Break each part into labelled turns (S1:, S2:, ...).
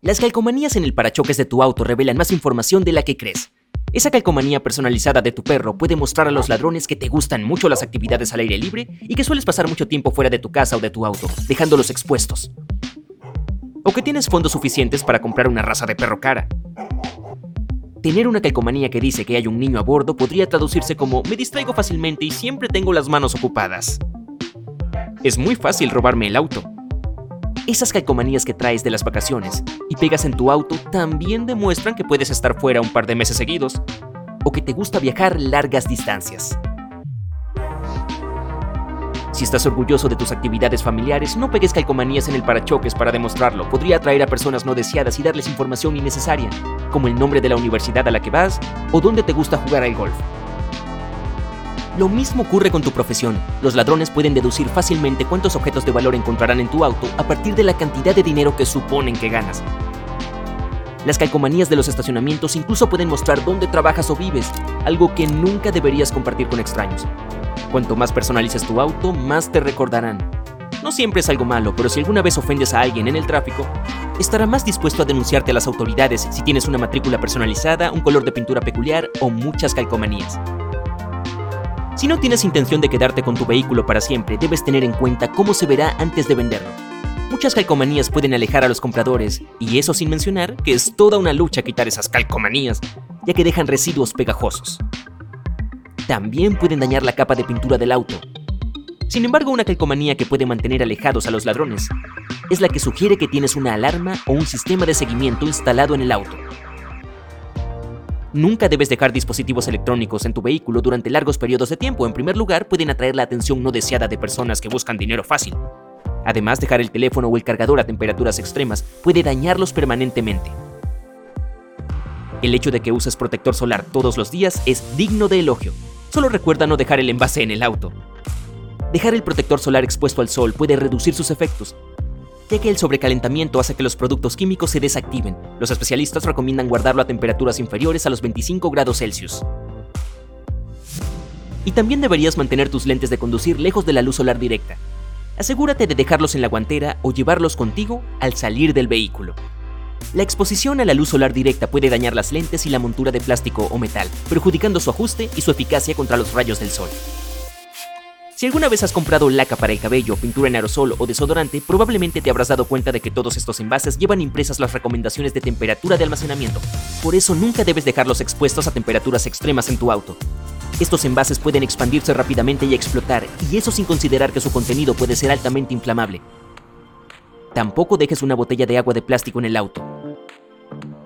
S1: Las calcomanías en el parachoques de tu auto revelan más información de la que crees. Esa calcomanía personalizada de tu perro puede mostrar a los ladrones que te gustan mucho las actividades al aire libre y que sueles pasar mucho tiempo fuera de tu casa o de tu auto, dejándolos expuestos. O que tienes fondos suficientes para comprar una raza de perro cara. Tener una calcomanía que dice que hay un niño a bordo podría traducirse como me distraigo fácilmente y siempre tengo las manos ocupadas. Es muy fácil robarme el auto. Esas calcomanías que traes de las vacaciones y pegas en tu auto también demuestran que puedes estar fuera un par de meses seguidos o que te gusta viajar largas distancias. Si estás orgulloso de tus actividades familiares, no pegues calcomanías en el parachoques para demostrarlo. Podría atraer a personas no deseadas y darles información innecesaria, como el nombre de la universidad a la que vas o dónde te gusta jugar al golf. Lo mismo ocurre con tu profesión. Los ladrones pueden deducir fácilmente cuántos objetos de valor encontrarán en tu auto a partir de la cantidad de dinero que suponen que ganas. Las calcomanías de los estacionamientos incluso pueden mostrar dónde trabajas o vives, algo que nunca deberías compartir con extraños. Cuanto más personalices tu auto, más te recordarán. No siempre es algo malo, pero si alguna vez ofendes a alguien en el tráfico, estará más dispuesto a denunciarte a las autoridades si tienes una matrícula personalizada, un color de pintura peculiar o muchas calcomanías. Si no tienes intención de quedarte con tu vehículo para siempre, debes tener en cuenta cómo se verá antes de venderlo. Muchas calcomanías pueden alejar a los compradores, y eso sin mencionar que es toda una lucha quitar esas calcomanías, ya que dejan residuos pegajosos. También pueden dañar la capa de pintura del auto. Sin embargo, una calcomanía que puede mantener alejados a los ladrones es la que sugiere que tienes una alarma o un sistema de seguimiento instalado en el auto. Nunca debes dejar dispositivos electrónicos en tu vehículo durante largos periodos de tiempo. En primer lugar, pueden atraer la atención no deseada de personas que buscan dinero fácil. Además, dejar el teléfono o el cargador a temperaturas extremas puede dañarlos permanentemente. El hecho de que uses protector solar todos los días es digno de elogio. Solo recuerda no dejar el envase en el auto. Dejar el protector solar expuesto al sol puede reducir sus efectos, ya que el sobrecalentamiento hace que los productos químicos se desactiven. Los especialistas recomiendan guardarlo a temperaturas inferiores a los 25 grados Celsius. Y también deberías mantener tus lentes de conducir lejos de la luz solar directa. Asegúrate de dejarlos en la guantera o llevarlos contigo al salir del vehículo. La exposición a la luz solar directa puede dañar las lentes y la montura de plástico o metal, perjudicando su ajuste y su eficacia contra los rayos del sol. Si alguna vez has comprado laca para el cabello, pintura en aerosol o desodorante, probablemente te habrás dado cuenta de que todos estos envases llevan impresas las recomendaciones de temperatura de almacenamiento. Por eso nunca debes dejarlos expuestos a temperaturas extremas en tu auto. Estos envases pueden expandirse rápidamente y explotar, y eso sin considerar que su contenido puede ser altamente inflamable. Tampoco dejes una botella de agua de plástico en el auto.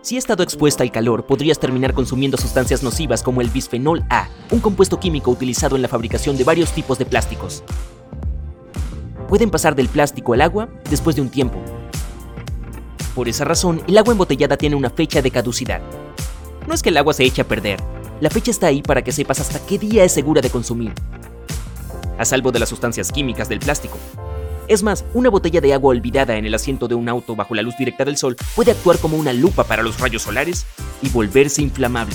S1: Si ha estado expuesta al calor, podrías terminar consumiendo sustancias nocivas como el bisfenol A, un compuesto químico utilizado en la fabricación de varios tipos de plásticos. Pueden pasar del plástico al agua después de un tiempo. Por esa razón, el agua embotellada tiene una fecha de caducidad. No es que el agua se eche a perder, la fecha está ahí para que sepas hasta qué día es segura de consumir, a salvo de las sustancias químicas del plástico. Es más, una botella de agua olvidada en el asiento de un auto bajo la luz directa del sol puede actuar como una lupa para los rayos solares y volverse inflamable.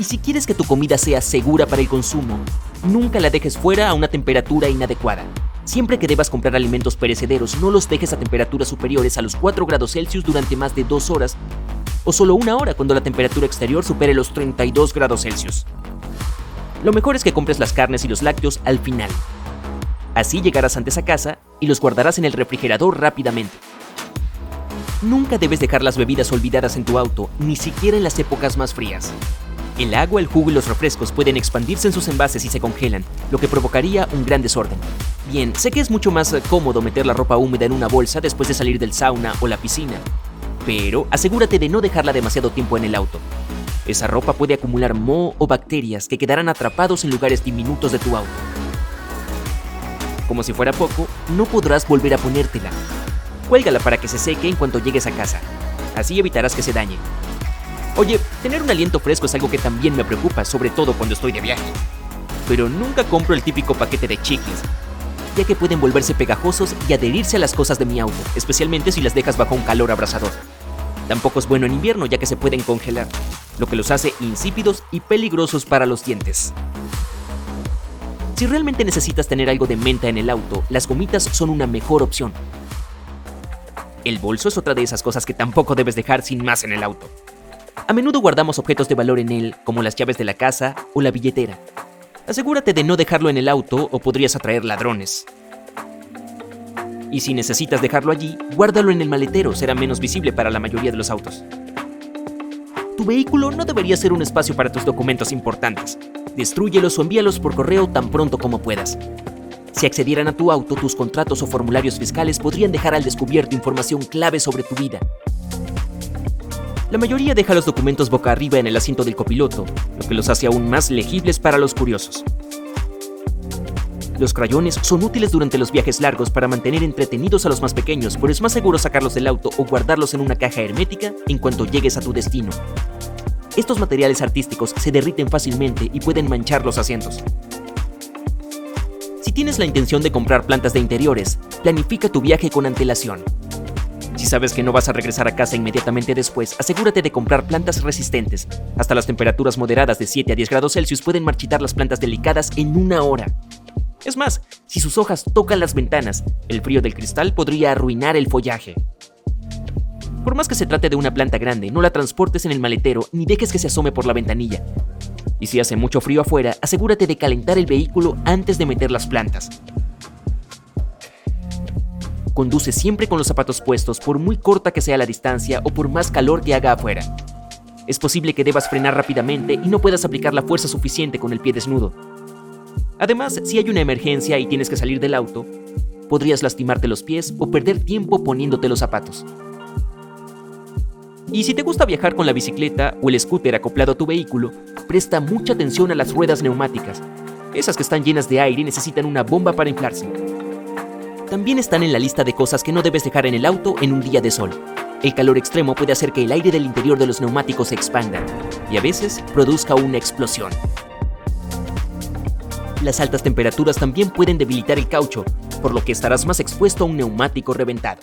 S1: Y si quieres que tu comida sea segura para el consumo, nunca la dejes fuera a una temperatura inadecuada. Siempre que debas comprar alimentos perecederos, no los dejes a temperaturas superiores a los 4 grados Celsius durante más de 2 horas o solo una hora cuando la temperatura exterior supere los 32 grados Celsius. Lo mejor es que compres las carnes y los lácteos al final. Así llegarás antes a casa y los guardarás en el refrigerador rápidamente. Nunca debes dejar las bebidas olvidadas en tu auto, ni siquiera en las épocas más frías. El agua, el jugo y los refrescos pueden expandirse en sus envases y se congelan, lo que provocaría un gran desorden. Bien, sé que es mucho más eh, cómodo meter la ropa húmeda en una bolsa después de salir del sauna o la piscina, pero asegúrate de no dejarla demasiado tiempo en el auto. Esa ropa puede acumular moho o bacterias que quedarán atrapados en lugares diminutos de tu auto. Como si fuera poco, no podrás volver a ponértela. Cuélgala para que se seque en cuanto llegues a casa. Así evitarás que se dañe. Oye, tener un aliento fresco es algo que también me preocupa, sobre todo cuando estoy de viaje. Pero nunca compro el típico paquete de chicles, ya que pueden volverse pegajosos y adherirse a las cosas de mi auto, especialmente si las dejas bajo un calor abrasador. Tampoco es bueno en invierno ya que se pueden congelar, lo que los hace insípidos y peligrosos para los dientes. Si realmente necesitas tener algo de menta en el auto, las gomitas son una mejor opción. El bolso es otra de esas cosas que tampoco debes dejar sin más en el auto. A menudo guardamos objetos de valor en él, como las llaves de la casa o la billetera. Asegúrate de no dejarlo en el auto o podrías atraer ladrones. Y si necesitas dejarlo allí, guárdalo en el maletero, será menos visible para la mayoría de los autos. Tu vehículo no debería ser un espacio para tus documentos importantes. Destrúyelos o envíalos por correo tan pronto como puedas. Si accedieran a tu auto, tus contratos o formularios fiscales podrían dejar al descubierto información clave sobre tu vida, la mayoría deja los documentos boca arriba en el asiento del copiloto, lo que los hace aún más legibles para los curiosos. Los crayones son útiles durante los viajes largos para mantener entretenidos a los más pequeños, pero es más seguro sacarlos del auto o guardarlos en una caja hermética en cuanto llegues a tu destino. Estos materiales artísticos se derriten fácilmente y pueden manchar los asientos. Si tienes la intención de comprar plantas de interiores, planifica tu viaje con antelación. Si sabes que no vas a regresar a casa inmediatamente después, asegúrate de comprar plantas resistentes. Hasta las temperaturas moderadas de 7 a 10 grados Celsius pueden marchitar las plantas delicadas en una hora. Es más, si sus hojas tocan las ventanas, el frío del cristal podría arruinar el follaje. Por más que se trate de una planta grande, no la transportes en el maletero ni dejes que se asome por la ventanilla. Y si hace mucho frío afuera, asegúrate de calentar el vehículo antes de meter las plantas. Conduce siempre con los zapatos puestos por muy corta que sea la distancia o por más calor que haga afuera. Es posible que debas frenar rápidamente y no puedas aplicar la fuerza suficiente con el pie desnudo. Además, si hay una emergencia y tienes que salir del auto, podrías lastimarte los pies o perder tiempo poniéndote los zapatos. Y si te gusta viajar con la bicicleta o el scooter acoplado a tu vehículo, presta mucha atención a las ruedas neumáticas. Esas que están llenas de aire necesitan una bomba para inflarse también están en la lista de cosas que no debes dejar en el auto en un día de sol. El calor extremo puede hacer que el aire del interior de los neumáticos se expanda y a veces produzca una explosión. Las altas temperaturas también pueden debilitar el caucho, por lo que estarás más expuesto a un neumático reventado.